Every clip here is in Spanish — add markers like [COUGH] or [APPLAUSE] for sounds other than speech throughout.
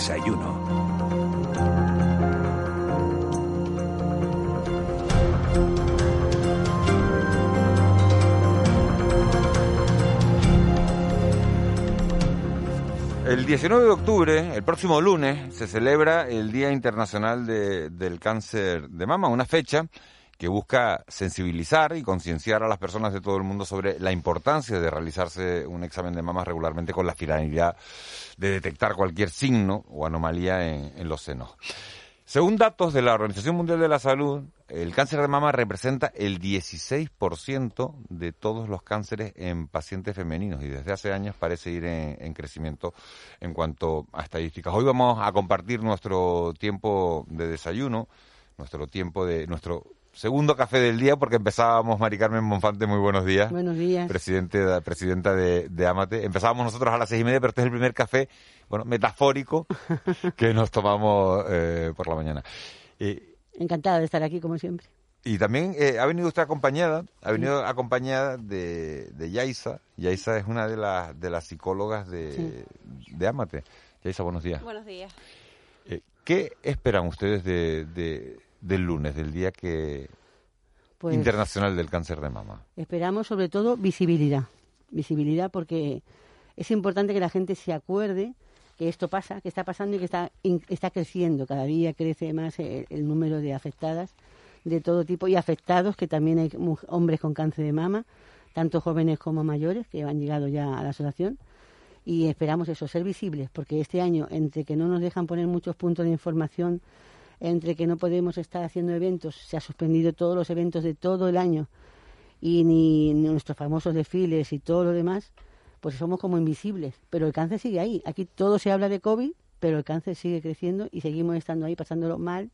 desayuno. El 19 de octubre, el próximo lunes, se celebra el Día Internacional de- del Cáncer de Mama, una fecha que busca sensibilizar y concienciar a las personas de todo el mundo sobre la importancia de realizarse un examen de mamas regularmente con la finalidad de detectar cualquier signo o anomalía en, los senos. Según datos de la Organización Mundial de la Salud, el cáncer de mama representa el 16% de todos los cánceres en pacientes femeninos y desde hace años parece ir en, en crecimiento en cuanto a estadísticas. Hoy vamos a compartir nuestro tiempo de desayuno, nuestro tiempo de nuestro segundo café del día porque empezábamos Mari Carmen Monfante, muy buenos días. Buenos días. Presidente, presidenta de, de Amate. Empezábamos nosotros a las seis y media, pero este es el primer café, bueno, metafórico [LAUGHS] que nos tomamos eh, por la mañana. Eh, Encantada de estar aquí, como siempre. y también eh, ha venido usted acompañada, ha venido acompañada de, de Yaisa. Yaisa es una de las de las psicólogas de, de Amate. Yaisa, buenos días. Buenos días. Eh, ¿Qué esperan ustedes de, de- del lunes, del día que Pues internacional del cáncer de mama? esperamos sobre todo visibilidad. Visibilidad porque es importante que la gente se acuerde que esto pasa, que está pasando y que está, está creciendo. Cada día crece más el, el número de afectadas de todo tipo y afectados, que también hay hombres con cáncer de mama, tanto jóvenes como mayores, que han llegado ya a la asociación. Y esperamos eso, ser visibles, porque este año, entre que no nos dejan poner muchos puntos de información, entre que no podemos estar haciendo eventos, se ha suspendido todos los eventos de todo el año y ni, ni nuestros famosos desfiles y todo lo demás, pues somos como invisibles. Pero el cáncer sigue ahí. Aquí todo se habla de COVID, pero el cáncer sigue creciendo y seguimos estando ahí pasándolo mal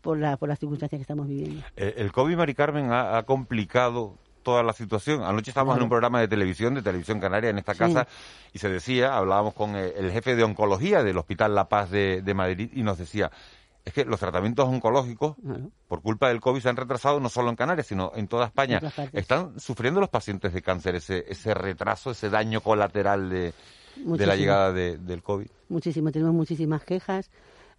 por, la, por las circunstancias que estamos viviendo. Eh, el COVID, Mari Carmen, ha, ha complicado toda la situación. Anoche estábamos Claro. en un programa de televisión, de Televisión Canaria, en esta Sí. casa, y se decía, hablábamos con eh, el jefe de oncología del Hospital La Paz de, de Madrid, y nos decía, es que los tratamientos oncológicos, por culpa del COVID, se han retrasado no solo en Canarias, sino en toda España. En. ¿Están sufriendo los pacientes de cáncer ese, ese retraso, ese daño colateral de, de la llegada de- del COVID? Muchísimo, tenemos muchísimas quejas,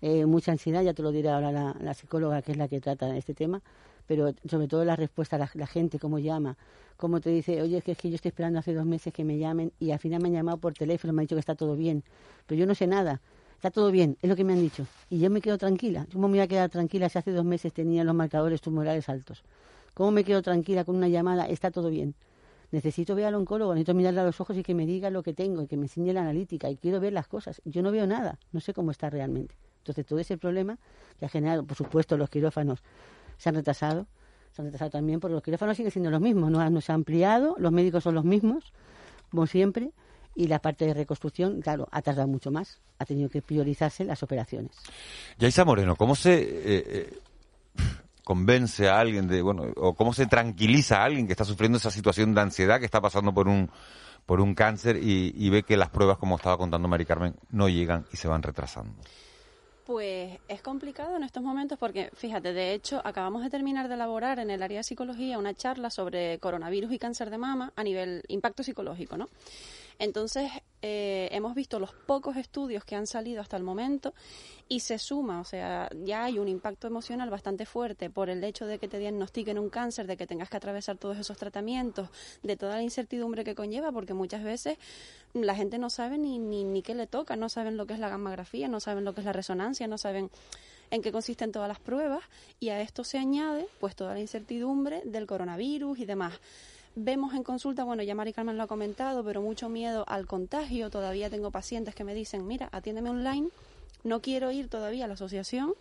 eh, mucha ansiedad, ya te lo dirá ahora la, la psicóloga que es la que trata este tema, pero sobre todo la respuesta, la, la gente, cómo llama, cómo te dice, oye, es que, es que yo estoy esperando hace dos meses que me llamen y al final me han llamado por teléfono, me han dicho que está todo bien, pero yo no sé nada, está todo bien, es lo que me han dicho, y yo me quedo tranquila, ¿cómo me voy a quedar tranquila si hace dos meses tenía los marcadores tumorales altos? ¿Cómo me quedo tranquila con una llamada, está todo bien? Necesito ver al oncólogo, necesito mirarle a los ojos y que me diga lo que tengo y que me enseñe la analítica y quiero ver las cosas. Yo no veo nada, no sé cómo está realmente. Entonces, todo ese problema que ha generado, por supuesto, los quirófanos se han retrasado, se han retrasado también porque los quirófanos siguen siendo los mismos, no, no se ha ampliado, los médicos son los mismos, como siempre, y la parte de reconstrucción, claro, ha tardado mucho más, ha tenido que priorizarse las operaciones. Yaisa Moreno, ¿cómo se eh, eh, convence a alguien de, bueno, o cómo se tranquiliza a alguien que está sufriendo esa situación de ansiedad, que está pasando por un por un cáncer y, y ve que las pruebas, como estaba contando Mari Carmen, no llegan y se van retrasando? Pues es complicado en estos momentos porque, fíjate, de hecho, acabamos de terminar de elaborar en el área de psicología una charla sobre coronavirus y cáncer de mama a nivel impacto psicológico, ¿no? Entonces, eh, hemos visto los pocos estudios que han salido hasta el momento y se suma, o sea, ya hay un impacto emocional bastante fuerte por el hecho de que te diagnostiquen un cáncer, de que tengas que atravesar todos esos tratamientos, de toda la incertidumbre que conlleva, porque muchas veces la gente no sabe ni, ni, ni qué le toca, no saben lo que es la gammagrafía, no saben lo que es la resonancia, no saben en qué consisten todas las pruebas y a esto se añade pues toda la incertidumbre del coronavirus y demás. Vemos en consulta, bueno, ya Mari Carmen lo ha comentado, pero mucho miedo al contagio. Todavía tengo pacientes que me dicen, mira, atiéndeme online, no quiero ir todavía a la asociación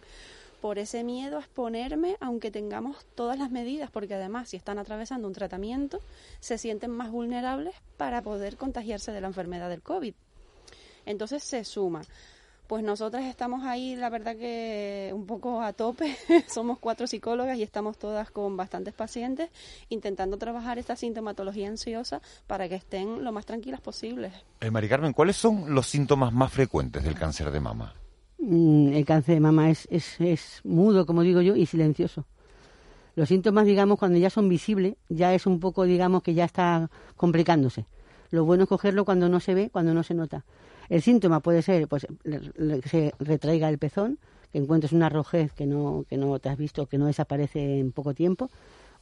por ese miedo a exponerme, aunque tengamos todas las medidas, porque además si están atravesando un tratamiento, se sienten más vulnerables para poder contagiarse de la enfermedad del COVID. Entonces se suma. Pues nosotras estamos ahí, la verdad que un poco a tope. [LAUGHS] Somos cuatro psicólogas y estamos todas con bastantes pacientes intentando trabajar esta sintomatología ansiosa para que estén lo más tranquilas posibles. Eh, Mari Carmen, ¿cuáles son los síntomas más frecuentes del cáncer de mama? Mm, el cáncer de mama es, es, es mudo, como digo yo, y silencioso. Los síntomas, digamos, cuando ya son visibles, ya es un poco, digamos, que ya está complicándose. Lo bueno es cogerlo cuando no se ve, cuando no se nota. El síntoma puede ser pues, que se retraiga el pezón, que encuentres una rojez que no, que no te has visto, que no desaparece en poco tiempo,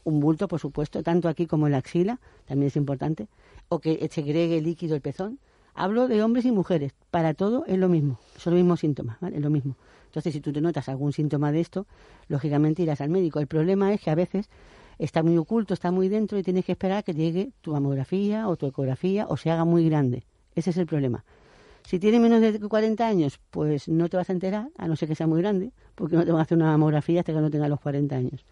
un bulto, por supuesto, tanto aquí como en la axila, también es importante, o que segregue líquido el pezón. Hablo de hombres y mujeres, para todo es lo mismo, son los mismos síntomas, ¿vale? es lo mismo. Entonces, si tú te notas algún síntoma de esto, lógicamente irás al médico. El problema es que a veces está muy oculto, está muy dentro y tienes que esperar a que llegue tu mamografía o tu ecografía o se haga muy grande. Ese es el problema. Si tienes menos de 40 años, pues no te vas a enterar, a no ser que sea muy grande, porque no te van a hacer una mamografía hasta que no tengas los 40 años.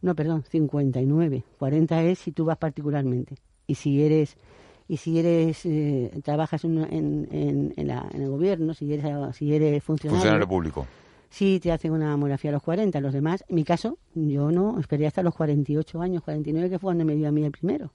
No, perdón, 59. 40 es si tú vas particularmente. Y si eres y si eres eh, trabajas en, en, en, la, en, el gobierno, si eres si eres funcionario, funcionario público. Sí, te hacen una mamografía a los 40. Los demás, en mi caso, yo no, esperé hasta los 48 años, 49, que fue cuando me dio a mí el primero.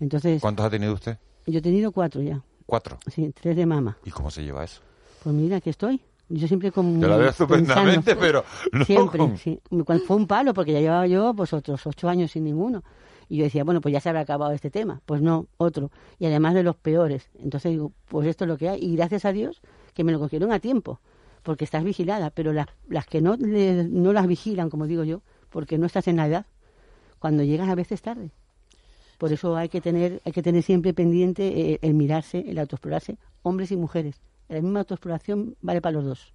Entonces, ¿Cuántos ha tenido usted? Yo he tenido cuatro ya. ¿Cuatro? Sí, tres de mama. ¿Y cómo se lleva eso? Pues mira, aquí estoy. Yo siempre como... Yo la veo estupendamente, [LAUGHS] pero no Siempre, con- sí. Fue un palo, porque ya llevaba yo pues otros ocho años sin ninguno. Y yo decía, bueno, pues ya se habrá acabado este tema. Pues no, otro. Y además de los peores. Entonces digo, pues esto es lo que hay. Y gracias a Dios que me lo cogieron a tiempo, porque estás vigilada. Pero las, las que no, le- no las vigilan, como digo yo, porque no estás en la edad, cuando llegas a veces tarde. Por eso hay que tener, hay que tener siempre pendiente eh, el mirarse, el autoexplorarse, hombres y mujeres. La misma autoexploración vale para los dos.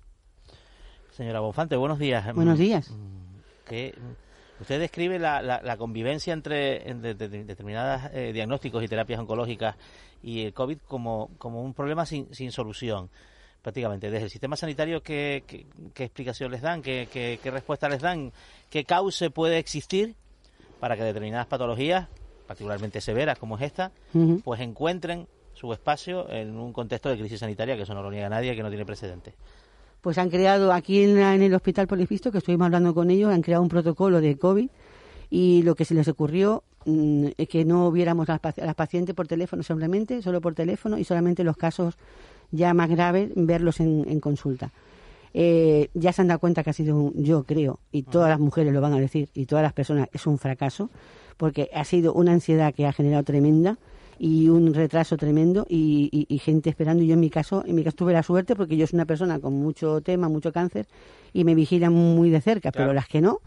Señora Bonfante, buenos días. Buenos Mm, días. que usted describe la, la- la convivencia entre, entre de- de- determinados diagnósticos y terapias oncológicas y el COVID como, como un problema sin, sin solución, prácticamente. Desde el sistema sanitario, ¿qué, qué, qué explicación les dan? ¿Qué, qué, qué respuesta les dan? ¿Qué cauce puede existir para que determinadas patologías, particularmente severas como es esta, pues encuentren su espacio en un contexto de crisis sanitaria, que eso no lo niega nadie, que no tiene precedentes? Pues han creado aquí en, la- en el Hospital Polifisto, que estuvimos hablando con ellos, han creado un protocolo de COVID y lo que se les ocurrió mm, es que no viéramos a las, paci- a las pacientes por teléfono solamente, solo por teléfono y solamente los casos ya más graves verlos en, en consulta. Eh, ya se han dado cuenta que ha sido, un- yo creo, y todas las mujeres lo van a decir, y todas las personas, es un fracaso, porque ha sido una ansiedad que ha generado tremenda y un retraso tremendo y, y- y gente esperando. Y yo en mi caso, en mi caso tuve la suerte porque yo soy una persona con mucho tema, mucho cáncer y me vigilan muy de cerca, Claro. pero las que no,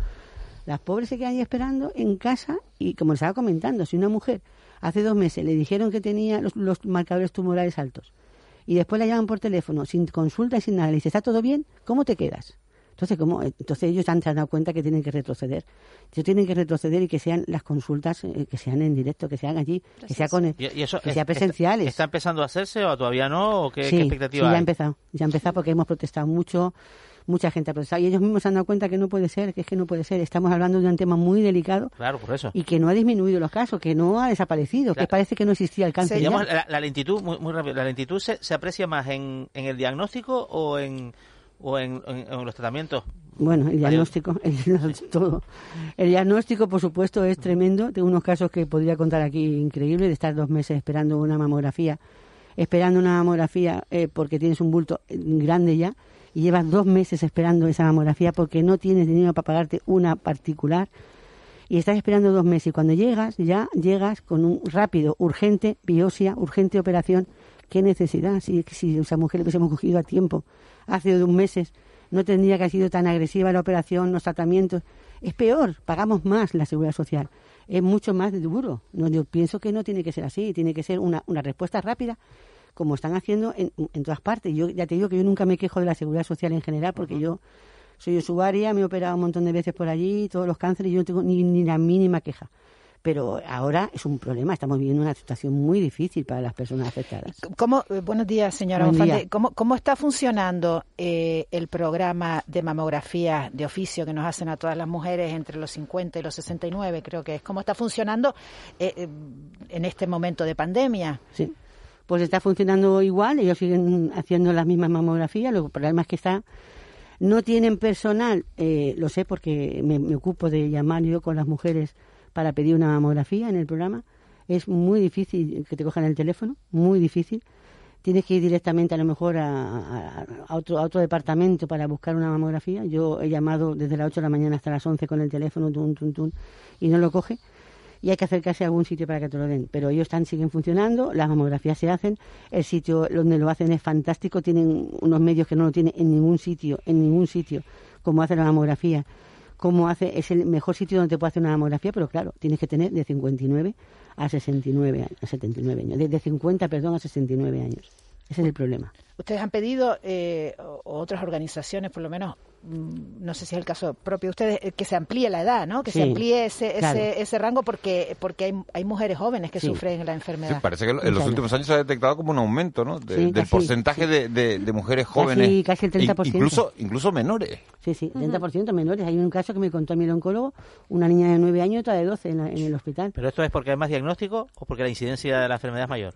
las pobres se quedan ahí esperando en casa y como les estaba comentando, si una mujer hace dos meses le dijeron que tenía los, los marcadores tumorales altos y después la llaman por teléfono sin consulta y sin nada, le dice, ¿está todo bien? ¿Cómo te quedas? Entonces, ¿cómo? Entonces ellos han, se han dado cuenta que tienen que retroceder. Ellos tienen que retroceder y que sean las consultas, eh, que sean en directo, que sean allí, que sea con el- ¿Y, y eso que es- sea presenciales. ¿Está empezando a hacerse o todavía no? ¿O qué, sí, qué sí, expectativa ya ha empezado, ya ha empezado porque hemos protestado mucho, mucha gente ha protestado y ellos mismos se han dado cuenta que no puede ser, que es que no puede ser. Estamos hablando de un tema muy delicado Claro, por eso. y que no ha disminuido los casos, que no ha desaparecido, que parece que no existía el cáncer. Digamos, la, la lentitud, muy, muy rápido, la lentitud se, se aprecia más en, en el diagnóstico o en, o en, en- en los tratamientos. Bueno, el diagnóstico, el, todo. El diagnóstico, por supuesto, es tremendo. Tengo unos casos que podría contar aquí increíbles de estar dos meses esperando una mamografía, esperando una mamografía eh, porque tienes un bulto eh, grande ya y llevas dos meses esperando esa mamografía porque no tienes dinero para pagarte una particular y estás esperando dos meses y cuando llegas ya llegas con un rápido, urgente biopsia, urgente operación. ¿Qué necesidad? Si, si esa mujer le hubiésemos cogido a tiempo, hace dos meses, no tendría que haber sido tan agresiva la operación, los tratamientos. Es peor, pagamos más la seguridad social. Es mucho más duro. No, yo pienso que no tiene que ser así, tiene que ser una, una respuesta rápida, como están haciendo en, en todas partes. Yo ya te digo que yo nunca me quejo de la seguridad social en general, porque yo soy usuaria, me he operado un montón de veces por allí, todos los cánceres, y yo no tengo ni, ni la mínima queja. Pero ahora es un problema, estamos viviendo una situación muy difícil para las personas afectadas. ¿Cómo, eh, buenos días, señora Buen Bonfante. día. ¿Cómo, cómo está funcionando eh, el programa de mamografía de oficio que nos hacen a todas las mujeres entre los 50 y los 69? Creo que es. ¿Cómo está funcionando eh, eh, en este momento de pandemia? Sí. pues está funcionando igual, ellos siguen haciendo las mismas mamografías, lo problema es que está no tienen personal, eh, lo sé porque me, me, ocupo de llamar yo con las mujeres para pedir una mamografía en el programa. Es muy difícil que te cojan el teléfono, muy difícil. Tienes que ir directamente a lo mejor a, otro, a otro departamento para buscar una mamografía. Yo he llamado desde las 8 de la mañana hasta las 11 con el teléfono, tun, tun, tun, y no lo coge y hay que acercarse a algún sitio para que te lo den. Pero ellos están, siguen funcionando, las mamografías se hacen, el sitio donde lo hacen es fantástico, tienen unos medios que no lo tienen en ningún sitio, en ningún sitio, como hace la mamografía. Como hace, es el mejor sitio donde te puede hacer una mamografía, pero claro, tienes que tener de 59 a 69 años, a 79 años, de, de 50, perdón, a 69 años. Ese es el problema. Ustedes han pedido, eh, otras organizaciones por lo menos, no sé si es el caso propio de ustedes, eh, que se amplíe la edad, ¿no? Que Sí, se amplíe ese, claro. ese, ese rango porque porque hay, hay mujeres jóvenes que Sí. sufren la Sí, enfermedad. parece que en los últimos años se ha detectado como un aumento ¿no? De- Sí, del casi, porcentaje sí. de, de- de mujeres Casi- jóvenes. casi el in- 30%. Incluso, incluso menores. Sí, sí, 30% menores. Hay un caso que me contó mi oncólogo, una niña de 9 años y otra de 12 en, la- en el hospital. ¿Pero esto es porque hay más diagnóstico o porque la incidencia de la enfermedad es mayor?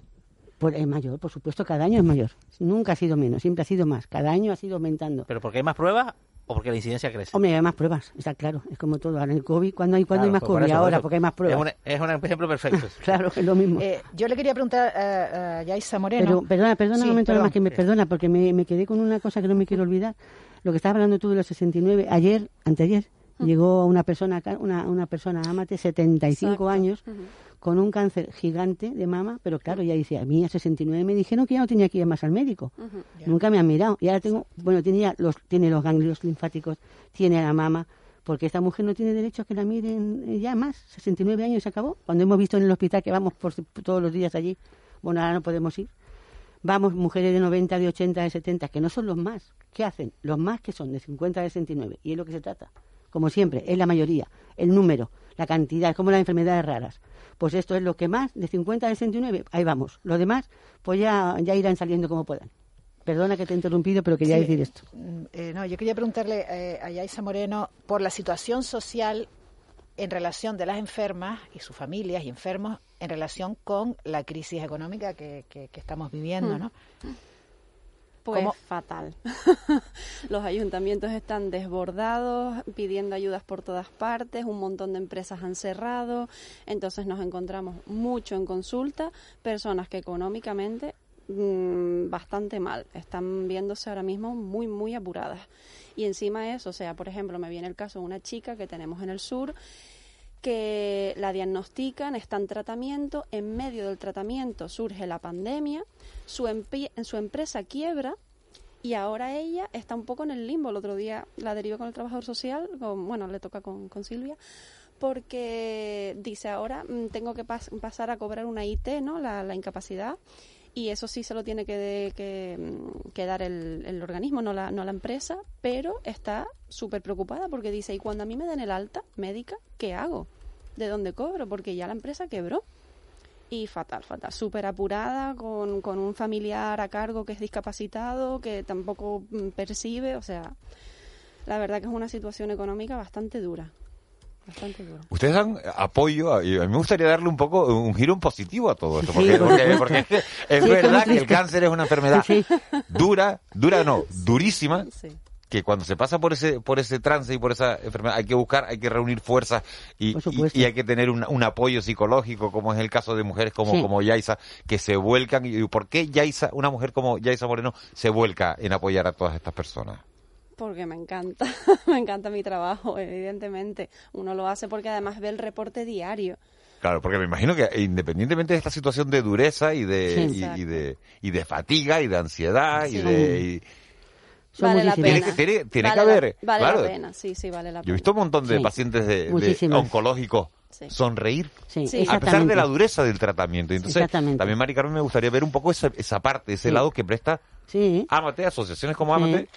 Es mayor, por supuesto, cada año es mayor. Nunca ha sido menos, siempre ha sido más. Cada año ha sido aumentando. ¿Pero porque hay más pruebas o porque la incidencia crece? Hombre, hay más pruebas, está claro. Es como todo. Ahora en el COVID, ¿cuándo hay, cuándo hay más pues por COVID? por Ahora, eso. porque hay más pruebas. Es un, es un ejemplo perfecto. [LAUGHS] Claro, es lo mismo. Eh, yo le quería preguntar a, a Yaisa Moreno. Pero perdona, perdona Sí, un momento perdón. nada más que me perdona, porque me, me quedé con una cosa que no me quiero olvidar. Lo que estabas hablando tú de los 69, ayer, anteayer, llegó una persona acá, una, una persona, amate, 75 Exacto. años. Con un cáncer gigante de mama, pero claro, ya dice, a mí a 69 me dijeron que ya no tenía que ir más al médico. Nunca me han mirado. Y ahora tengo, bueno, tenía los, tiene los ganglios linfáticos, tiene la mama, porque esta mujer no tiene derecho a que la miren ya más. 69 años se acabó. Cuando hemos visto en el hospital que vamos por, todos los días allí, bueno, ahora no podemos ir. Vamos, mujeres de 90, de 80, de 70, que no son los más. ¿Qué hacen? Los más que son de 50 a 69. Y es lo que se trata. Como siempre, es la mayoría. El número, la cantidad, es como las enfermedades raras. Pues esto es lo que más, de 50 a 69, ahí vamos. Los demás, pues ya, ya irán saliendo como puedan. Perdona que te he interrumpido, pero quería Sí. decir esto. Mm, eh, no, yo quería preguntarle eh, a Yaisa Moreno por la situación social en relación de las enfermas y sus familias y enfermos en relación con la crisis económica que, que- que estamos viviendo, Mm. ¿no? Pues ¿Cómo? fatal. [LAUGHS] Los ayuntamientos están desbordados, pidiendo ayudas por todas partes, un montón de empresas han cerrado, entonces nos encontramos mucho en consulta, personas que económicamente mm, bastante mal, están viéndose ahora mismo muy, muy apuradas. Y encima de eso, o sea, por ejemplo, me viene el caso de una chica que tenemos en el sur que la diagnostican, está en tratamiento, en medio del tratamiento surge la pandemia, su, su empresa quiebra y ahora ella está un poco en el limbo. El otro día la derivé con el trabajador social, con- bueno, le toca con, con Silvia, porque dice ahora mm, tengo que pas- pasar a cobrar una IT, ¿no? La, la incapacidad. Y eso sí se lo tiene mm, que dar el, el organismo, no la, no la empresa, pero está súper preocupada porque dice, ¿y cuando a mí me den el alta médica, qué hago? ¿De dónde cobro? Porque ya la empresa quebró. Y fatal, fatal, súper apurada, con, con un familiar a cargo que es discapacitado, que tampoco mm, percibe, o sea, la verdad que es una situación económica bastante dura, bastante dura. Ustedes dan apoyo, a- y a mí me gustaría darle un poco un giro positivo a todo esto, Sí, porque, por porque- es, que Sí, verdad que el cáncer es una enfermedad Sí. dura, dura no, durísima, Sí. que cuando se pasa por ese por ese trance y por esa enfermedad hay que buscar, hay que reunir fuerzas y, hay que tener un, un apoyo psicológico, como es el caso de mujeres como, Sí. como Yaisa, que se vuelcan. ¿Y por qué Yaisa, una mujer como Yaisa Moreno, se vuelca en apoyar a todas estas personas? Porque me encanta, [LAUGHS] me encanta mi trabajo, evidentemente. Uno lo hace porque además ve el reporte diario. Claro, porque me imagino que independientemente de esta situación de dureza y de, Sí. y, y de, y de fatiga y de ansiedad y de... y- vale la pena. Tiene que- tiene- tiene vale que la- haber, Vale claro. la pena, sí, sí, vale la pena. Yo he visto un montón de Sí. pacientes de, oncológicos Sí. sonreír. Sí, Sí. A pesar de la dureza del tratamiento. Entonces, también, Mari Carmen, me gustaría ver un poco esa, esa parte, ese Sí. lado que presta Sí, Amate, asociaciones como Sí. Amate,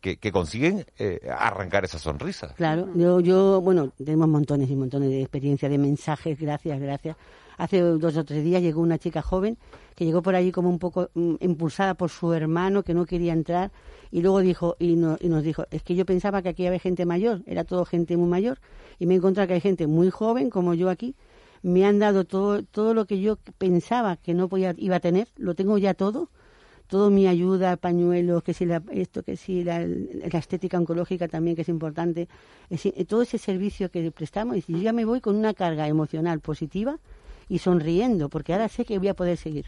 que, consiguen eh, arrancar esa sonrisa. claro. Yo, yo, bueno, tenemos montones y montones de experiencia, de mensajes, gracias, gracias. Hace dos o tres días llegó una chica joven que llegó por allí como un poco mm, impulsada por su hermano que no quería entrar y luego dijo y, no- y nos dijo es que yo pensaba que aquí había gente mayor era todo gente muy mayor y me he encontrado que hay gente muy joven como yo aquí me han dado todo, todo lo que yo pensaba que no podía, iba a tener, lo tengo ya todo, todo mi ayuda, pañuelos, que si la, esto, que si la, la estética oncológica también, que es importante, es decir, todo ese servicio que prestamos, y yo ya me voy con una carga emocional positiva y sonriendo, porque ahora sé que voy a poder seguir.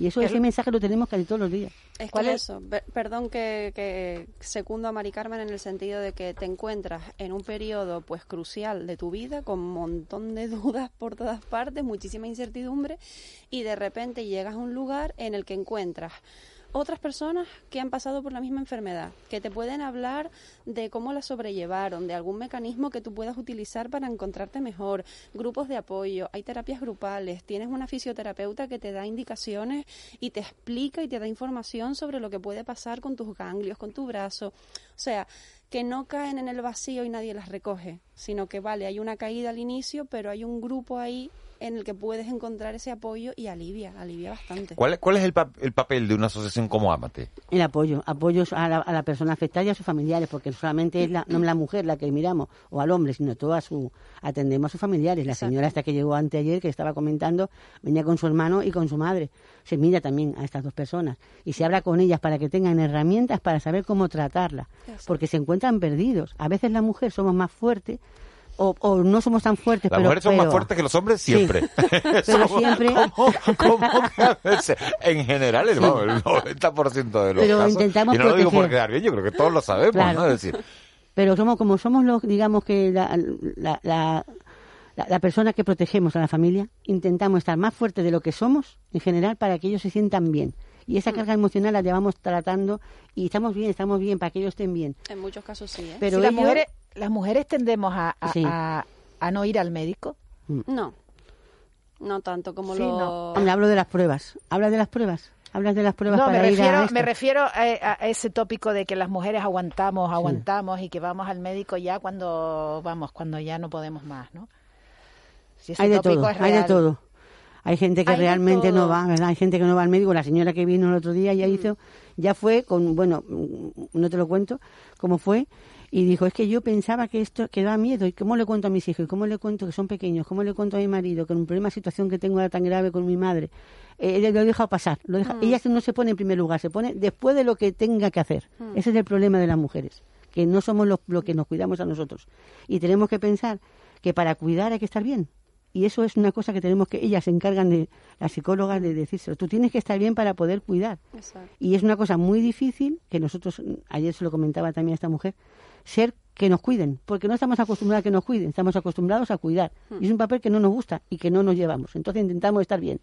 Y eso, ese mensaje lo tenemos casi todos los días. Es ¿Cuál que es? eso, pe- perdón que, que secundo a Mari Carmen en el sentido de que te encuentras en un periodo pues crucial de tu vida con un montón de [LAUGHS] dudas por todas partes, muchísima incertidumbre y de repente llegas a un lugar en el que encuentras otras personas que han pasado por la misma enfermedad, que te pueden hablar de cómo la sobrellevaron, de algún mecanismo que tú puedas utilizar para encontrarte mejor, grupos de apoyo, hay terapias grupales, tienes una fisioterapeuta que te da indicaciones y te explica y te da información sobre lo que puede pasar con tus ganglios, con tu brazo. O sea, que no caen en el vacío y nadie las recoge, sino que vale, hay una caída al inicio, pero hay un grupo ahí en el que puedes encontrar ese apoyo y alivia, alivia bastante. ¿Cuál, cuál es el, pa- el papel de una asociación como Amate? El apoyo, apoyos a la, a la persona afectada y a sus familiares, porque solamente es la, no la mujer la que miramos, o al hombre, sino todo a su, atendemos a sus familiares. La Exacto. señora hasta que llegó anteayer, que estaba comentando, venía con su hermano y con su madre. Se mira también a estas dos personas y se habla con ellas para que tengan herramientas para saber cómo tratarla, Exacto. porque se encuentran perdidos. A veces la mujer somos más fuertes o, o no somos tan fuertes, Las pero, mujeres son más fuertes que los hombres Sí. siempre. [LAUGHS] Pero [LAUGHS] siempre- ¿Cómo, cómo que a veces? En general, el, vamos, el 90% de los Pero casos. intentamos y no lo digo por quedar bien, yo creo que todos lo sabemos, Claro. ¿no? Es decir, pero somos como somos los digamos que la, la, la, la- la persona que protegemos a la familia intentamos estar más fuertes de lo que somos en general para que ellos se sientan bien y esa carga emocional la llevamos tratando y estamos bien estamos bien para que ellos estén bien En muchos casos sí, ¿eh? pero Si las, ellos- mujeres, las mujeres tendemos a, a- Sí. a- a no ir al médico. No, no tanto como Sí, lo... no. Hombre, hablo de las pruebas hablas de las pruebas hablas de las pruebas No, me para ir a refiero, esto? me refiero a, a ese tópico de que las mujeres aguantamos, aguantamos y que vamos al médico ya cuando vamos, cuando ya no podemos más, ¿no? Si ese hay de tópico todo, es hay de todo. Hay gente que Hay realmente no va, ¿verdad? Hay gente que no va al médico. La señora que vino el otro día ya hizo, ya fue con, bueno, mm, no te lo cuento cómo fue, y dijo, es que yo pensaba que esto, que da miedo, ¿y cómo le cuento a mis hijos? ¿Y cómo le cuento que son pequeños? ¿Cómo le cuento a mi marido que un problema, situación que tengo ahora tan grave con mi madre? Eh, lo he dejado pasar. Lo deja, Ella no se pone en primer lugar, se pone después de lo que tenga que hacer. Ese es el problema de las mujeres, que no somos los lo que nos cuidamos a nosotros. Y tenemos que pensar que para cuidar hay que estar bien. Y eso es una cosa que tenemos que, ellas se encargan de, las psicólogas, de decírselo. Tú tienes que estar bien para poder cuidar. Exacto. Y es una cosa muy difícil, que nosotros, mm, ayer se lo comentaba también a esta mujer, ser que nos cuiden, porque no estamos acostumbrados a que nos cuiden, estamos acostumbrados a cuidar. Y es un papel que no nos gusta y que no nos llevamos. Entonces intentamos estar bien.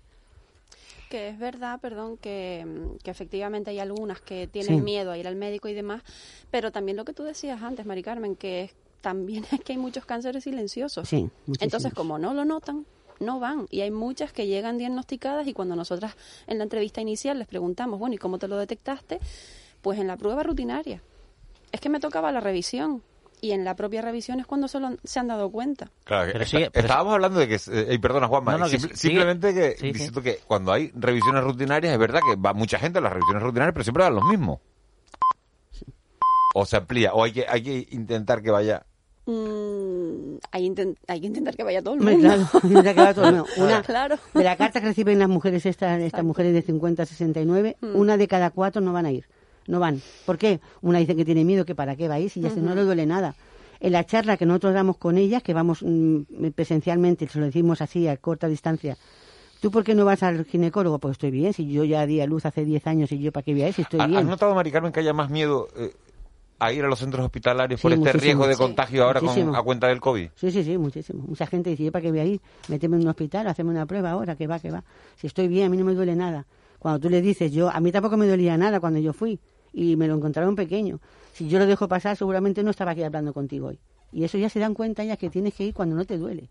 Que es verdad, perdón, que, que efectivamente hay algunas que tienen Sí. miedo a ir al médico y demás, pero también lo que tú decías antes, Mari Carmen, que es- también [LAUGHS] es que hay muchos cánceres silenciosos. Sí. Entonces, como no lo notan, no van. Y hay muchas que llegan diagnosticadas y cuando nosotras en la entrevista inicial les preguntamos, bueno, ¿y cómo te lo detectaste? Pues en la prueba rutinaria. Es que me tocaba la revisión. Y en la propia revisión es cuando solo se han dado cuenta. Claro, que Pero está- sigue- pero- estábamos hablando de que, eh, perdona Juanma, No, no, que simple- sigue- simplemente que sí, sí. diciendo que cuando hay revisiones rutinarias es verdad que va mucha gente a las revisiones rutinarias, pero siempre van los mismos. O se amplía, o hay que, hay que intentar que vaya. Mm, hay, inten- hay que intentar que vaya todo el mundo. claro, tendrá que va todo el mundo. [LAUGHS] Una, Claro. De la carta que reciben las mujeres, estas, estas mujeres de 50 a 69, Mm. una de cada cuatro no van a ir. No van. ¿Por qué? Una dice que tiene miedo, que para qué va a ir, si ya se no le duele nada. En la charla que nosotros damos con ellas, que vamos mm, presencialmente, se lo decimos así a corta distancia, ¿tú por qué no vas al ginecólogo? Pues estoy bien, si yo ya di a luz hace 10 años y yo para qué voy a ir, si estoy ¿Ha- ¿Has bien. notado, Mari Carmen, que haya más miedo eh, a ir a los centros hospitalarios por este riesgo de Sí. contagio ahora con, a cuenta del COVID? Sí, sí, sí, muchísimo. Mucha gente dice, ¿yo para qué voy a ir? Méteme en un hospital, hacerme una prueba ahora, que va, que va. Si estoy bien, a mí no me duele nada. Cuando tú le dices, yo, a mí tampoco me dolía nada cuando yo fui y me lo encontraron pequeño. Si yo lo dejo pasar, seguramente no estaba aquí hablando contigo hoy. Y eso ya se dan cuenta ya que tienes que ir cuando no te duele.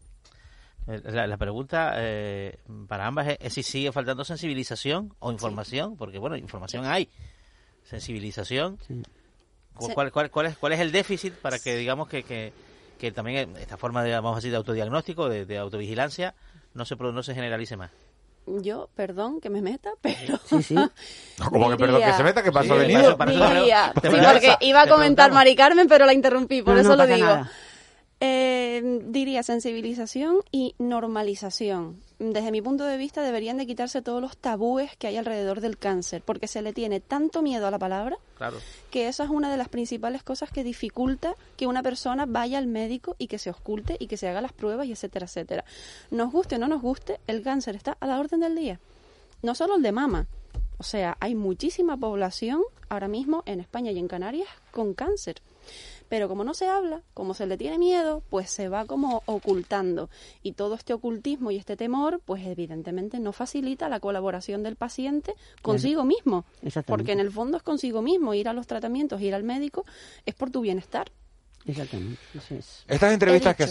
Eh, La, la pregunta eh, para ambas es, es si sigue faltando sensibilización o información, porque bueno, información hay, sensibilización. ¿Cu- Sí. ¿Cuál, cuál, cuál es, ¿Cuál es el déficit para que digamos que, que, que también esta forma de, vamos a decir, de autodiagnóstico, de, de autovigilancia, no se, no se generalice más? Yo, perdón que me meta, [LAUGHS] pero... Sí, sí. Como que perdón, que se meta, que paso Sí, venido. para eso- para Diría- sí, porque iba a comentar. Mari Carmen, pero la interrumpí, por No, eso no lo digo. nada. Eh, diría sensibilización y normalización. Desde mi punto de vista deberían de quitarse todos los tabúes que hay alrededor del cáncer, porque se le tiene tanto miedo a la palabra Claro. que esa es una de las principales cosas que dificulta que una persona vaya al médico y que se oculte y que se haga las pruebas y etcétera, etcétera. Nos guste o no nos guste, el cáncer está a la orden del día. No solo el de mama. O sea, hay muchísima población ahora mismo en España y en Canarias con cáncer. Pero como no se habla, como se le tiene miedo, pues se va como ocultando. Y todo este ocultismo y este temor, pues evidentemente no facilita la colaboración del paciente consigo mismo. Exactamente. Porque en el fondo es consigo mismo. Ir a los tratamientos, ir al médico, es por tu bienestar. Exactamente, eso es. Estas entrevistas que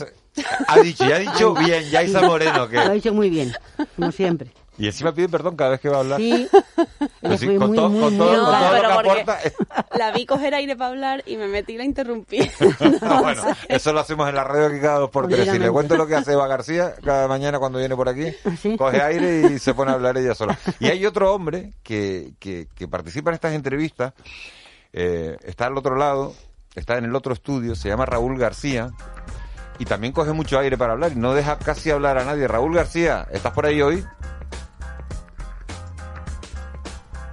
ha dicho, y ha dicho bien, Yaisa [LAUGHS] Moreno, Lo ha que dicho muy bien, como siempre. Y encima pide perdón cada vez que va a hablar. Sí, [LAUGHS] con muy, todo, muy, con todo, con No, todo lo que aporta. La vi coger aire para hablar y me metí y la interrumpí. [LAUGHS] [LAUGHS] bueno, eso lo hacemos en la radio aquí cada dos por tres. Si le cuento lo que hace Eva García cada mañana cuando viene por aquí, ¿Ah, sí? coge aire y se pone a hablar ella sola. Y hay otro hombre que, que, que participa en estas entrevistas, eh, está al otro lado, está en el otro estudio, se llama Raúl García. Y también coge mucho aire para hablar y no deja casi hablar a nadie. Raúl García, ¿estás por ahí hoy?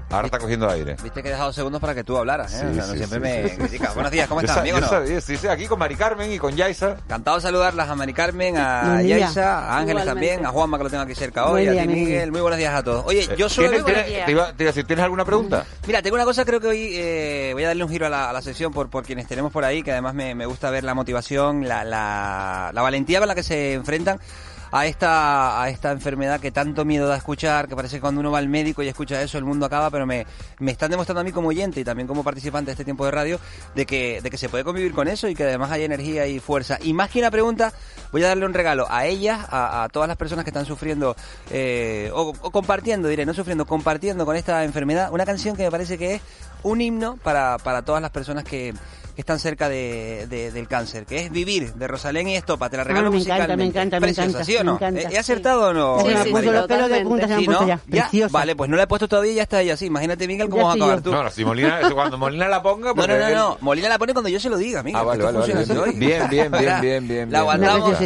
Ahora está cogiendo aire. Viste que he dejado segundos para que tú hablaras, ¿eh? Sí, O sea, no sí, siempre sí, me sí. criticas. Buenos días, ¿cómo Yo estás, amigo? yo sabía, sí, sí, aquí con Mari Carmen y con Yaisa. Encantado de saludarlas a Mari Carmen, a día. Yaisa, a Ángeles Igualmente. también, a Juanma que lo tengo aquí cerca hoy, Buen a día, ti mi Miguel. Muy buenos días a todos. Oye, yo Eh, solo ¿tienes, te, iba, te iba a decir, ¿tienes alguna pregunta? Mira, tengo una cosa, creo que hoy eh, voy a darle un giro a la, a la sesión por, por quienes tenemos por ahí, que además me, me gusta ver la motivación, la, la, la valentía con la que se enfrentan a esta, a esta enfermedad que tanto miedo da escuchar, que parece que cuando uno va al médico y escucha eso el mundo acaba, pero me, me están demostrando a mí como oyente y también como participante de este tiempo de radio de que, de que se puede convivir con eso y que además hay energía y fuerza. Y más que una pregunta, voy a darle un regalo a ellas, a, todas las personas que están sufriendo eh, o, o compartiendo, diré, no sufriendo, compartiendo con esta enfermedad, una canción que me parece que es un himno para, para todas las personas que, que están cerca de, de- del cáncer, que es Vivir, de Rosalén y Estopa. Te la regalo Ah, me encanta, me encanta, me Preciosa, encanta, ¿sí o no? encanta. ¿He acertado o no? Sí, sí, puso sí, los pelos de totalmente. punta, se me han ¿Sí, puesto no? ya. Ya, Preciosa. Vale, pues no la he puesto todavía y ya está ahí así. Imagínate, Miguel, cómo Ya vas a acabar yo. tú. No, no, si Molina, [LAUGHS] cuando Molina la ponga... No, porque no, no, no. Molina la pone cuando yo se lo diga, Miguel. Ah, vale, vale. Bien, bien, bien, bien, bien, La aguantamos.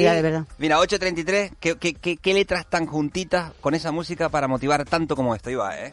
Mira, 8.33, ¿qué, qué, qué, qué letras tan juntitas con esa música para motivar tanto como esto? Va, ¿eh?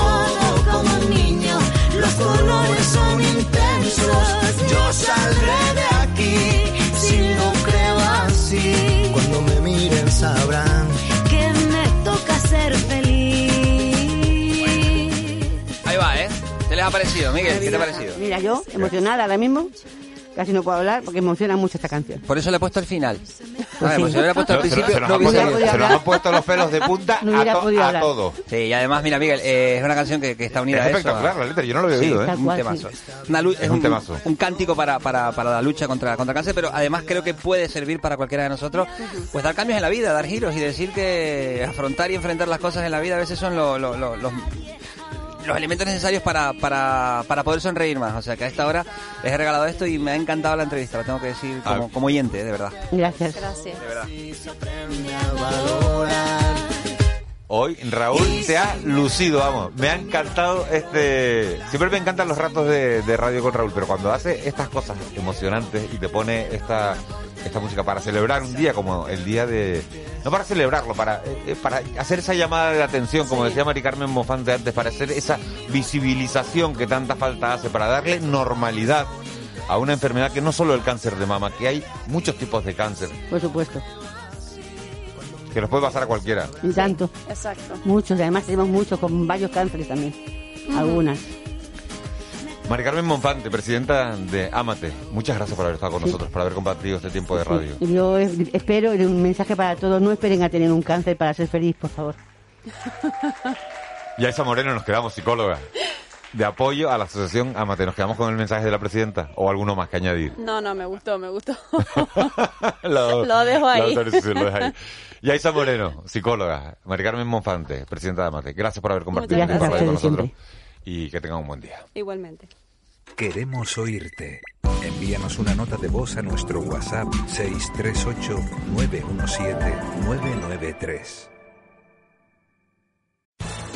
saldré de aquí si lo creo así. Cuando me miren sabrán. Que me toca ser feliz. Ahí va, ¿eh? ¿Qué les ha parecido, Miguel? ¿Qué te ha parecido? Mira, yo, emocionada ahora mismo, casi no puedo hablar porque emociona mucho esta canción. Por eso le he puesto al final. Pues Vale, sí. pues si lo hubiera puesto al principio, se nos no han puesto, se nos han puesto los pelos de punta No a, to- podido a hablar. todo. Sí, y además, mira, Miguel, eh, es una canción que, que está unida Es a eso. espectacular la letra, yo no lo había Sí, oído, ¿eh? Un cual, temazo. sí. Una lu- es, un un, temazo. un cántico para, para, para la lucha contra, contra el cáncer, pero además creo que puede servir para cualquiera de nosotros, pues dar cambios en la vida, dar giros y decir que afrontar y enfrentar las cosas en la vida a veces son lo- lo- lo- los, elementos necesarios para, para, para poder sonreír más. O sea que a esta hora les he regalado esto y me ha encantado la entrevista, lo tengo que decir como, Ah. como oyente, de verdad. Gracias. Gracias. De verdad. Hoy Raúl te ha lucido, vamos. Me ha encantado este. Siempre me encantan los ratos de, de radio con Raúl, pero cuando hace estas cosas emocionantes y te pone esta, esta música para celebrar un día como el día de. No para celebrarlo, para, eh, para hacer esa llamada de atención, como decía Mari Carmen Mofante antes, para hacer esa visibilización que tanta falta hace, para darle normalidad a una enfermedad que no solo el cáncer de mama, que hay muchos tipos de cáncer, Por supuesto. que nos puede pasar a cualquiera. Y tanto. Exacto. Muchos. Y además tenemos muchos con varios cánceres también. Algunas. Mari Carmen Monfante, presidenta de Amate, muchas gracias por haber estado con nosotros, por haber compartido este tiempo de radio. Y Yo espero, un mensaje para todos, no esperen a tener un cáncer para ser feliz, por favor. Y a esa Moreno nos quedamos psicóloga de apoyo a la asociación Amate. ¿Nos quedamos con el mensaje de la presidenta o alguno más que añadir? No, no, me gustó, me gustó. [LAUGHS] [LAUGHS] lo, Lo dejo ahí. lo dejo ahí. [LAUGHS] Y Aisa Moreno, psicóloga. Mari Carmen Monfante, presidenta de Amate. Gracias por haber compartido radio con nosotros. Y que tengan un buen día. Igualmente. Queremos oírte. Envíanos una nota de voz a nuestro WhatsApp 638-917-993.